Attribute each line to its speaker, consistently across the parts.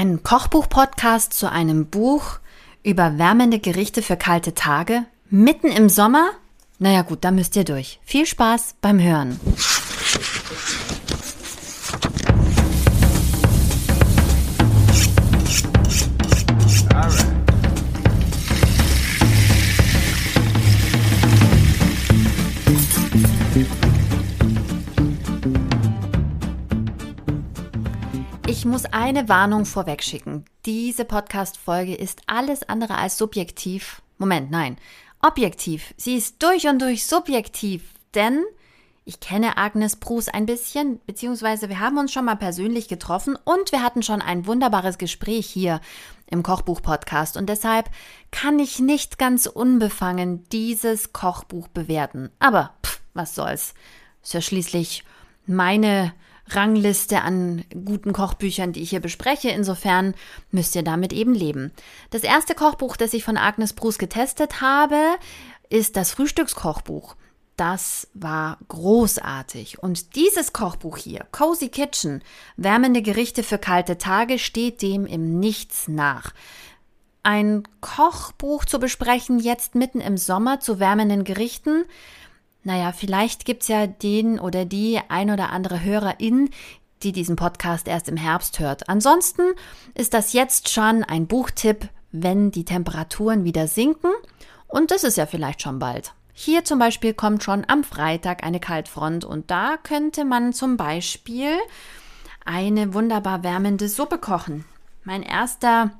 Speaker 1: Ein Kochbuch-Podcast zu einem Buch über wärmende Gerichte für kalte Tage? Mitten im Sommer? Naja gut, da müsst ihr durch. Viel Spaß beim Hören. Muss eine Warnung vorwegschicken. Diese Podcast-Folge ist alles andere als subjektiv. Moment, nein. Objektiv. Sie ist durch und durch subjektiv, denn ich kenne Agnes Bruce ein bisschen, beziehungsweise wir haben uns schon mal persönlich getroffen und wir hatten schon ein wunderbares Gespräch hier im Kochbuch-Podcast und deshalb kann ich nicht ganz unbefangen dieses Kochbuch bewerten. Aber pff, was soll's. Ist ja schließlich meine Rangliste an guten Kochbüchern, die ich hier bespreche. Insofern müsst ihr damit eben leben. Das erste Kochbuch, das ich von Agnes Bruce getestet habe, ist das Frühstückskochbuch. Das war großartig. Und dieses Kochbuch hier, Cozy Kitchen, wärmende Gerichte für kalte Tage, steht dem im Nichts nach. Ein Kochbuch zu besprechen, jetzt mitten im Sommer zu wärmenden Gerichten, naja, vielleicht gibt's ja den oder die ein oder andere Hörerin, die diesen Podcast erst im Herbst hört. Ansonsten ist das jetzt schon ein Buchtipp, wenn die Temperaturen wieder sinken. Und das ist ja vielleicht schon bald. Hier zum Beispiel kommt schon am Freitag eine Kaltfront und da könnte man zum Beispiel eine wunderbar wärmende Suppe kochen. Mein erster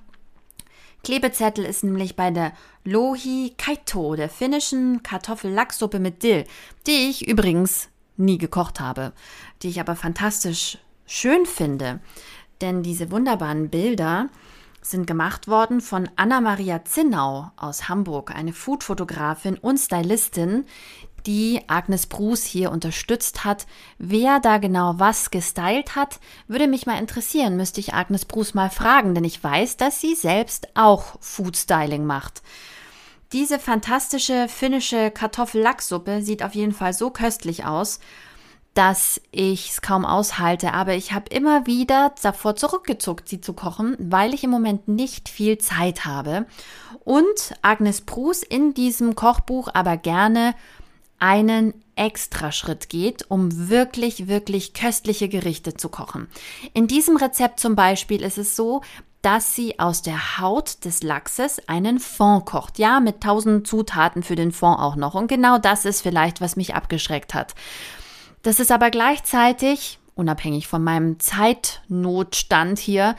Speaker 1: Klebezettel ist nämlich bei der Lohi Kaito, der finnischen Kartoffel-Lachssuppe mit Dill, die ich übrigens nie gekocht habe, die ich aber fantastisch schön finde. Denn diese wunderbaren Bilder sind gemacht worden von Anna-Maria Zinnau aus Hamburg, eine Foodfotografin und Stylistin, die Agnes Bruce hier unterstützt hat. Wer da genau was gestylt hat, würde mich mal interessieren, müsste ich Agnes Bruce mal fragen, denn ich weiß, dass sie selbst auch Foodstyling macht. Diese fantastische finnische Kartoffel-Lachssuppe sieht auf jeden Fall so köstlich aus, dass ich es kaum aushalte, aber ich habe immer wieder davor zurückgezuckt, sie zu kochen, weil ich im Moment nicht viel Zeit habe und Agnes Bruce in diesem Kochbuch aber gerne einen Extraschritt geht, um wirklich, wirklich köstliche Gerichte zu kochen. In diesem Rezept zum Beispiel ist es so, dass sie aus der Haut des Lachses einen Fond kocht. Ja, mit tausend Zutaten für den Fond auch noch. Und genau das ist vielleicht, was mich abgeschreckt hat. Das ist aber gleichzeitig, unabhängig von meinem Zeitnotstand hier,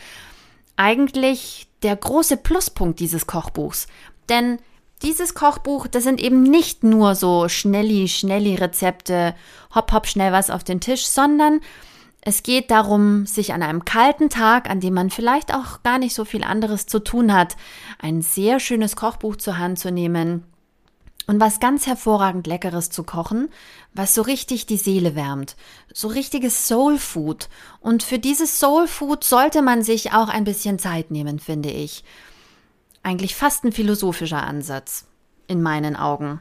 Speaker 1: eigentlich der große Pluspunkt dieses Kochbuchs. Denn dieses Kochbuch, das sind eben nicht nur so schnelli, schnelli Rezepte, hopp, hopp, schnell was auf den Tisch, sondern es geht darum, sich an einem kalten Tag, an dem man vielleicht auch gar nicht so viel anderes zu tun hat, ein sehr schönes Kochbuch zur Hand zu nehmen und was ganz hervorragend Leckeres zu kochen, was so richtig die Seele wärmt. So richtiges Soul Food. Und für dieses Soul Food sollte man sich auch ein bisschen Zeit nehmen, finde ich eigentlich fast ein philosophischer Ansatz in meinen Augen.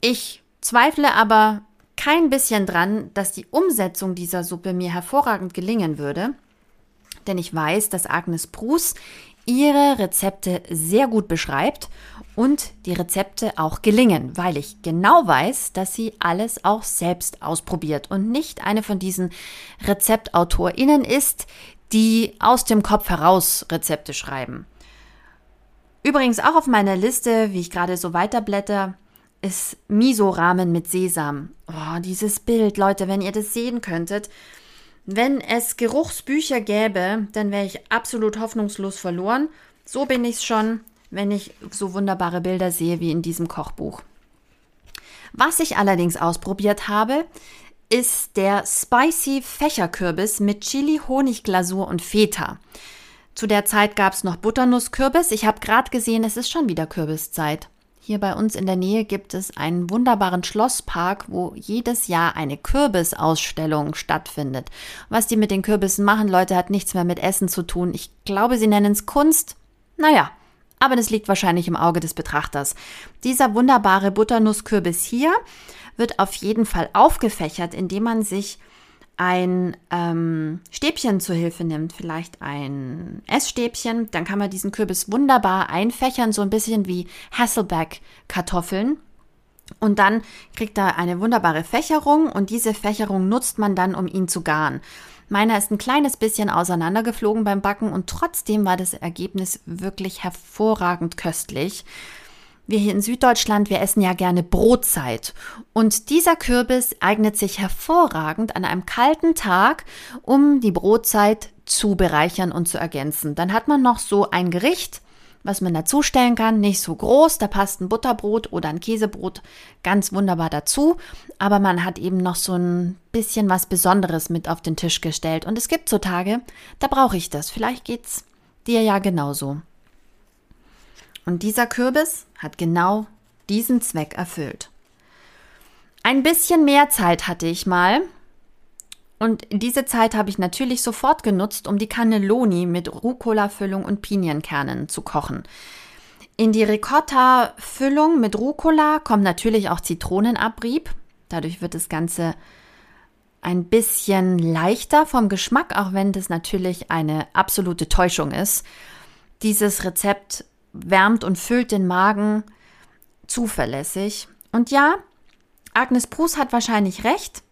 Speaker 1: Ich zweifle aber kein bisschen dran, dass die Umsetzung dieser Suppe mir hervorragend gelingen würde, denn ich weiß, dass Agnes Bruce ihre Rezepte sehr gut beschreibt und die Rezepte auch gelingen, weil ich genau weiß, dass sie alles auch selbst ausprobiert und nicht eine von diesen Rezeptautorinnen ist, die aus dem Kopf heraus Rezepte schreiben. Übrigens auch auf meiner Liste, wie ich gerade so weiterblätter, ist Miso-Ramen mit Sesam. Oh, dieses Bild, Leute, wenn ihr das sehen könntet. Wenn es Geruchsbücher gäbe, dann wäre ich absolut hoffnungslos verloren. So bin ich schon, wenn ich so wunderbare Bilder sehe wie in diesem Kochbuch. Was ich allerdings ausprobiert habe, ist der Spicy Fächerkürbis mit Chili, Honigglasur und Feta. Zu der Zeit gab es noch Butternusskürbis. Ich habe gerade gesehen, es ist schon wieder Kürbiszeit. Hier bei uns in der Nähe gibt es einen wunderbaren Schlosspark, wo jedes Jahr eine Kürbisausstellung stattfindet. Was die mit den Kürbissen machen, Leute, hat nichts mehr mit Essen zu tun. Ich glaube, sie nennen es Kunst. Naja, aber das liegt wahrscheinlich im Auge des Betrachters. Dieser wunderbare Butternusskürbis hier wird auf jeden Fall aufgefächert, indem man sich ein ähm, Stäbchen zur Hilfe nimmt, vielleicht ein Essstäbchen, dann kann man diesen Kürbis wunderbar einfächern, so ein bisschen wie Hasselback-Kartoffeln. Und dann kriegt er eine wunderbare Fächerung und diese Fächerung nutzt man dann, um ihn zu garen. Meiner ist ein kleines bisschen auseinandergeflogen beim Backen und trotzdem war das Ergebnis wirklich hervorragend köstlich. Wir hier in Süddeutschland, wir essen ja gerne Brotzeit. Und dieser Kürbis eignet sich hervorragend an einem kalten Tag, um die Brotzeit zu bereichern und zu ergänzen. Dann hat man noch so ein Gericht, was man dazustellen kann. Nicht so groß, da passt ein Butterbrot oder ein Käsebrot ganz wunderbar dazu. Aber man hat eben noch so ein bisschen was Besonderes mit auf den Tisch gestellt. Und es gibt so Tage, da brauche ich das. Vielleicht geht's dir ja genauso. Und dieser Kürbis hat genau diesen Zweck erfüllt. Ein bisschen mehr Zeit hatte ich mal. Und diese Zeit habe ich natürlich sofort genutzt, um die Cannelloni mit Rucola-Füllung und Pinienkernen zu kochen. In die Ricotta-Füllung mit Rucola kommt natürlich auch Zitronenabrieb. Dadurch wird das Ganze ein bisschen leichter vom Geschmack, auch wenn das natürlich eine absolute Täuschung ist. Dieses Rezept wärmt und füllt den Magen zuverlässig. Und ja, Agnes Prus hat wahrscheinlich recht,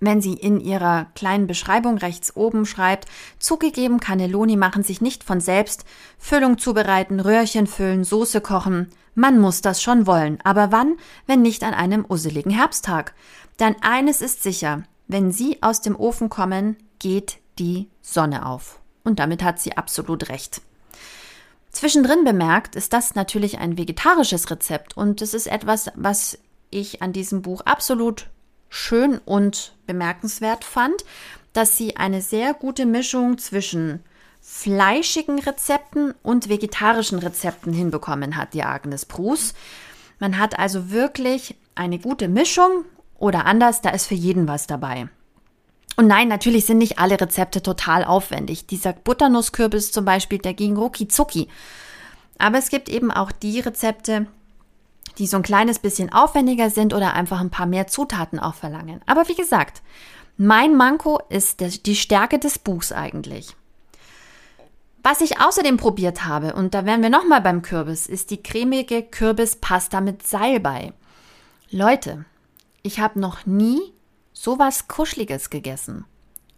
Speaker 1: wenn sie in ihrer kleinen Beschreibung rechts oben schreibt, zugegeben, Cannelloni machen sich nicht von selbst, Füllung zubereiten, Röhrchen füllen, Soße kochen. Man muss das schon wollen, aber wann, wenn nicht an einem usseligen Herbsttag? Denn eines ist sicher, wenn sie aus dem Ofen kommen, geht die Sonne auf. Und damit hat sie absolut recht. Zwischendrin bemerkt ist das natürlich ein vegetarisches Rezept und es ist etwas, was ich an diesem Buch absolut schön und bemerkenswert fand, dass sie eine sehr gute Mischung zwischen fleischigen Rezepten und vegetarischen Rezepten hinbekommen hat, die Agnes Prus. Man hat also wirklich eine gute Mischung oder anders, da ist für jeden was dabei. Und nein, natürlich sind nicht alle Rezepte total aufwendig. Dieser Butternusskürbis zum Beispiel, der ging rucki zucki. Aber es gibt eben auch die Rezepte, die so ein kleines bisschen aufwendiger sind oder einfach ein paar mehr Zutaten auch verlangen. Aber wie gesagt, mein Manko ist die Stärke des Buchs eigentlich. Was ich außerdem probiert habe, und da wären wir nochmal beim Kürbis, ist die cremige Kürbispasta mit Salbei. Leute, ich habe noch nie sowas Kuscheliges gegessen.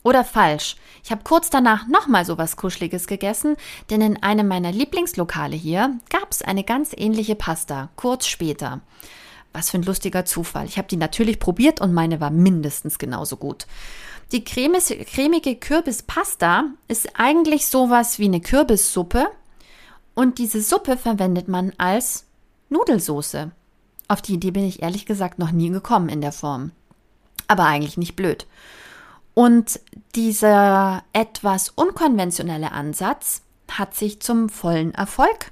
Speaker 1: Oder falsch. Ich habe kurz danach nochmal sowas Kuscheliges gegessen, denn in einem meiner Lieblingslokale hier gab es eine ganz ähnliche Pasta, kurz später. Was für ein lustiger Zufall. Ich habe die natürlich probiert und meine war mindestens genauso gut. Die cremige Kürbispasta ist eigentlich sowas wie eine Kürbissuppe und diese Suppe verwendet man als Nudelsoße. Auf die Idee bin ich ehrlich gesagt noch nie gekommen in der Form aber eigentlich nicht blöd. Und dieser etwas unkonventionelle Ansatz hat sich zum vollen Erfolg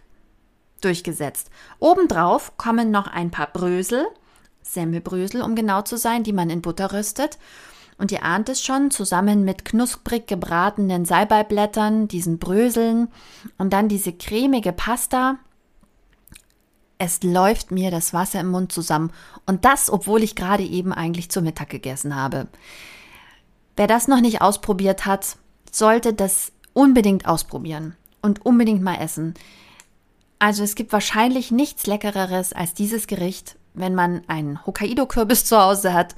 Speaker 1: durchgesetzt. Obendrauf kommen noch ein paar Brösel, Semmelbrösel, um genau zu sein, die man in Butter rüstet. Und ihr ahnt es schon, zusammen mit knusprig gebratenen Salbeiblättern, diesen Bröseln und dann diese cremige Pasta, es läuft mir das Wasser im Mund zusammen. Und das, obwohl ich gerade eben eigentlich zu Mittag gegessen habe. Wer das noch nicht ausprobiert hat, sollte das unbedingt ausprobieren und unbedingt mal essen. Also es gibt wahrscheinlich nichts Leckereres als dieses Gericht, wenn man einen Hokkaido-Kürbis zu Hause hat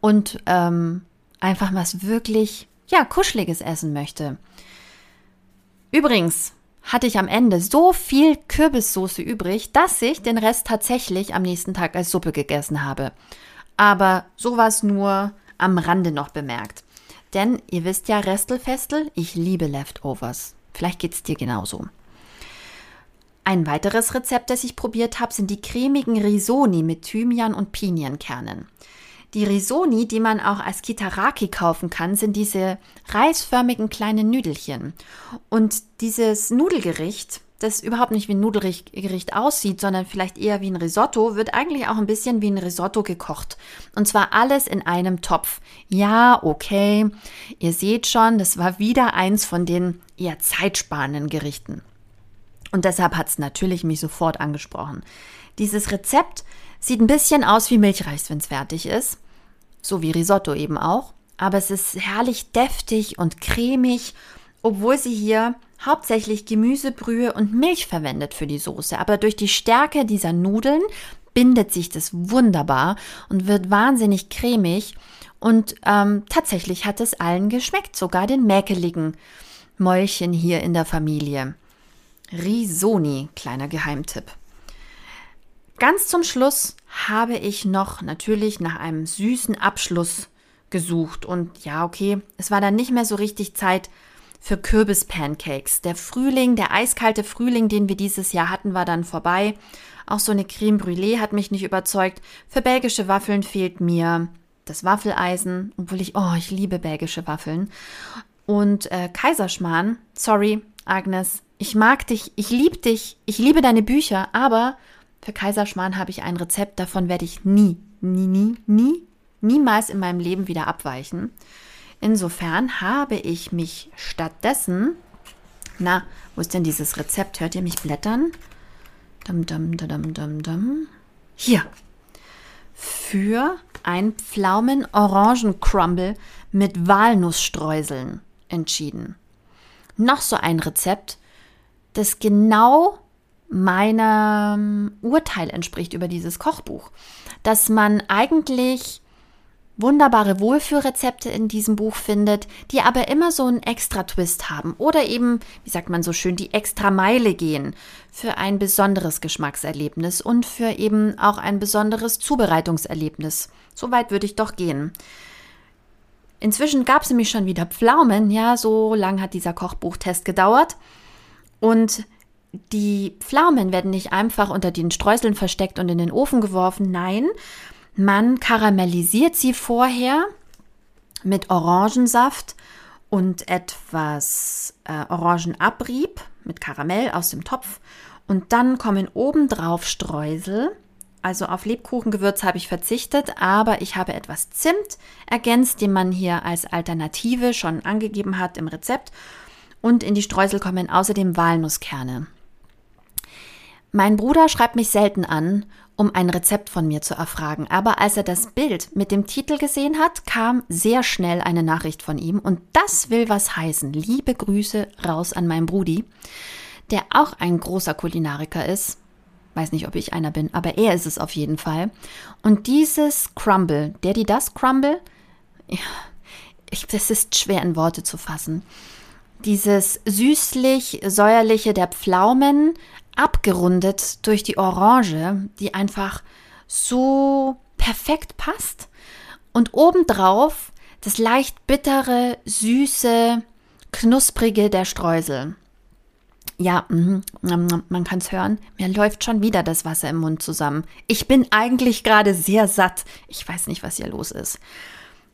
Speaker 1: und ähm, einfach was wirklich, ja, kuscheliges essen möchte. Übrigens, hatte ich am Ende so viel Kürbissoße übrig, dass ich den Rest tatsächlich am nächsten Tag als Suppe gegessen habe. Aber sowas nur am Rande noch bemerkt. Denn ihr wisst ja, Restelfestel, ich liebe Leftovers. Vielleicht geht es dir genauso. Ein weiteres Rezept, das ich probiert habe, sind die cremigen Risoni mit Thymian und Pinienkernen. Die Risoni, die man auch als Kitaraki kaufen kann, sind diese reisförmigen kleinen Nüdelchen. Und dieses Nudelgericht, das überhaupt nicht wie ein Nudelgericht aussieht, sondern vielleicht eher wie ein Risotto, wird eigentlich auch ein bisschen wie ein Risotto gekocht. Und zwar alles in einem Topf. Ja, okay. Ihr seht schon, das war wieder eins von den eher zeitsparenden Gerichten. Und deshalb hat es natürlich mich sofort angesprochen. Dieses Rezept sieht ein bisschen aus wie Milchreis, wenn es fertig ist so wie Risotto eben auch. aber es ist herrlich deftig und cremig, obwohl sie hier hauptsächlich Gemüsebrühe und Milch verwendet für die Soße. Aber durch die Stärke dieser Nudeln bindet sich das wunderbar und wird wahnsinnig cremig. Und ähm, tatsächlich hat es allen geschmeckt, sogar den mäkeligen Mäulchen hier in der Familie. Risoni, kleiner Geheimtipp. Ganz zum Schluss habe ich noch natürlich nach einem süßen Abschluss gesucht. Und ja, okay, es war dann nicht mehr so richtig Zeit für Kürbispancakes. Der Frühling, der eiskalte Frühling, den wir dieses Jahr hatten, war dann vorbei. Auch so eine Creme Brûlée hat mich nicht überzeugt. Für belgische Waffeln fehlt mir das Waffeleisen, obwohl ich, oh, ich liebe belgische Waffeln. Und äh, Kaiserschmarrn, sorry, Agnes, ich mag dich, ich liebe dich, ich liebe deine Bücher, aber für Kaiserschmarrn habe ich ein Rezept, davon werde ich nie, nie, nie, nie, niemals in meinem Leben wieder abweichen. Insofern habe ich mich stattdessen, na, wo ist denn dieses Rezept? Hört ihr mich blättern? Dum, dum, dum, dum, dum. Hier. Für ein Pflaumen-Orangen-Crumble mit Walnussstreuseln entschieden. Noch so ein Rezept, das genau meinem Urteil entspricht über dieses Kochbuch. Dass man eigentlich wunderbare Wohlfühlrezepte in diesem Buch findet, die aber immer so einen extra Twist haben oder eben, wie sagt man so schön, die extra Meile gehen für ein besonderes Geschmackserlebnis und für eben auch ein besonderes Zubereitungserlebnis. So weit würde ich doch gehen. Inzwischen gab es nämlich schon wieder Pflaumen, ja, so lang hat dieser Kochbuchtest gedauert. Und die Pflaumen werden nicht einfach unter den Streuseln versteckt und in den Ofen geworfen, nein, man karamellisiert sie vorher mit Orangensaft und etwas äh, Orangenabrieb mit Karamell aus dem Topf. Und dann kommen obendrauf Streusel. Also auf Lebkuchengewürz habe ich verzichtet, aber ich habe etwas Zimt ergänzt, den man hier als Alternative schon angegeben hat im Rezept. Und in die Streusel kommen außerdem Walnusskerne. Mein Bruder schreibt mich selten an um ein Rezept von mir zu erfragen. Aber als er das Bild mit dem Titel gesehen hat, kam sehr schnell eine Nachricht von ihm. Und das will was heißen. Liebe Grüße raus an meinen Brudi, der auch ein großer Kulinariker ist. Weiß nicht, ob ich einer bin, aber er ist es auf jeden Fall. Und dieses Crumble, der die das Crumble, ja, ich, das ist schwer in Worte zu fassen. Dieses süßlich-säuerliche der Pflaumen, abgerundet durch die Orange, die einfach so perfekt passt. Und obendrauf das leicht bittere, süße, knusprige der Streusel. Ja, mhm, man kann es hören. Mir läuft schon wieder das Wasser im Mund zusammen. Ich bin eigentlich gerade sehr satt. Ich weiß nicht, was hier los ist.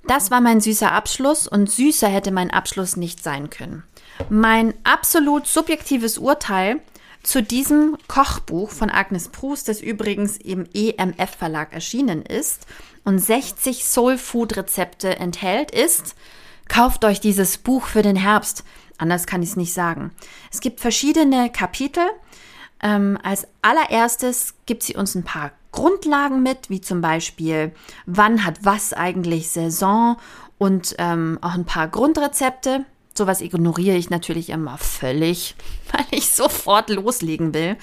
Speaker 1: Das war mein süßer Abschluss und süßer hätte mein Abschluss nicht sein können. Mein absolut subjektives Urteil zu diesem Kochbuch von Agnes Proust, das übrigens im EMF Verlag erschienen ist und 60 Soul Food Rezepte enthält, ist, kauft euch dieses Buch für den Herbst. Anders kann ich es nicht sagen. Es gibt verschiedene Kapitel. Ähm, als allererstes gibt sie uns ein paar Grundlagen mit, wie zum Beispiel, wann hat was eigentlich Saison und ähm, auch ein paar Grundrezepte. Sowas ignoriere ich natürlich immer völlig, weil ich sofort loslegen will.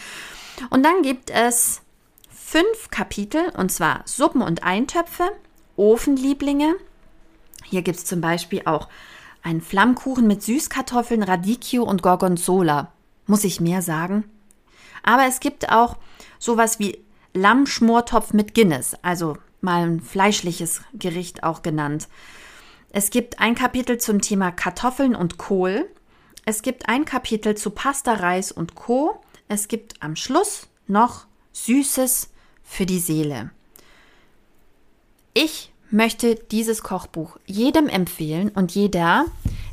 Speaker 1: Und dann gibt es fünf Kapitel, und zwar Suppen und Eintöpfe, Ofenlieblinge. Hier gibt es zum Beispiel auch einen Flammkuchen mit Süßkartoffeln, Radicchio und Gorgonzola. Muss ich mehr sagen? Aber es gibt auch sowas wie Lammschmortopf mit Guinness, also mal ein fleischliches Gericht auch genannt. Es gibt ein Kapitel zum Thema Kartoffeln und Kohl. Es gibt ein Kapitel zu Pasta, Reis und Co. Es gibt am Schluss noch Süßes für die Seele. Ich möchte dieses Kochbuch jedem empfehlen und jeder,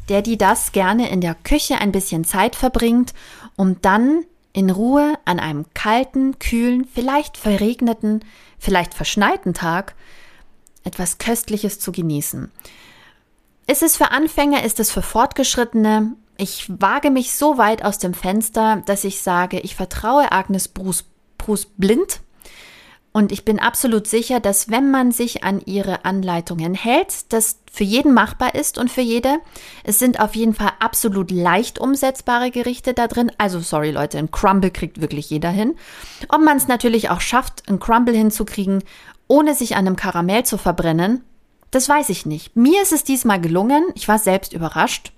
Speaker 1: der die das gerne in der Küche ein bisschen Zeit verbringt, um dann in Ruhe an einem kalten, kühlen, vielleicht verregneten, vielleicht verschneiten Tag etwas Köstliches zu genießen. Ist es für Anfänger, ist es für Fortgeschrittene? Ich wage mich so weit aus dem Fenster, dass ich sage, ich vertraue Agnes Bruce, Bruce blind Und ich bin absolut sicher, dass wenn man sich an ihre Anleitungen hält, das für jeden machbar ist und für jede. Es sind auf jeden Fall absolut leicht umsetzbare Gerichte da drin. Also sorry Leute, ein Crumble kriegt wirklich jeder hin. Ob man es natürlich auch schafft, ein Crumble hinzukriegen, ohne sich an einem Karamell zu verbrennen, das weiß ich nicht. Mir ist es diesmal gelungen. Ich war selbst überrascht.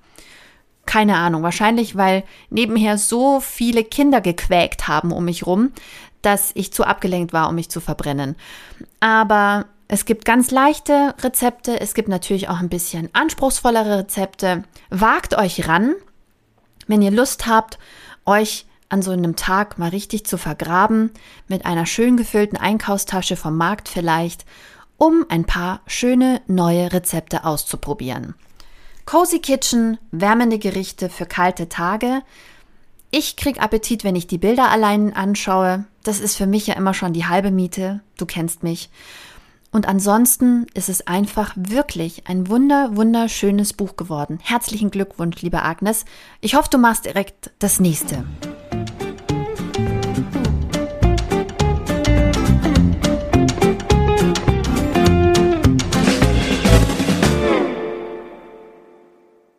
Speaker 1: Keine Ahnung, wahrscheinlich, weil nebenher so viele Kinder gequäkt haben um mich rum, dass ich zu abgelenkt war, um mich zu verbrennen. Aber es gibt ganz leichte Rezepte, es gibt natürlich auch ein bisschen anspruchsvollere Rezepte. Wagt euch ran, wenn ihr Lust habt, euch an so einem Tag mal richtig zu vergraben, mit einer schön gefüllten Einkaufstasche vom Markt vielleicht, um ein paar schöne neue Rezepte auszuprobieren. Cozy Kitchen, wärmende Gerichte für kalte Tage, ich krieg Appetit, wenn ich die Bilder allein anschaue. Das ist für mich ja immer schon die halbe Miete. Du kennst mich. Und ansonsten ist es einfach wirklich ein wunder, wunderschönes Buch geworden. Herzlichen Glückwunsch, liebe Agnes. Ich hoffe, du machst direkt das nächste.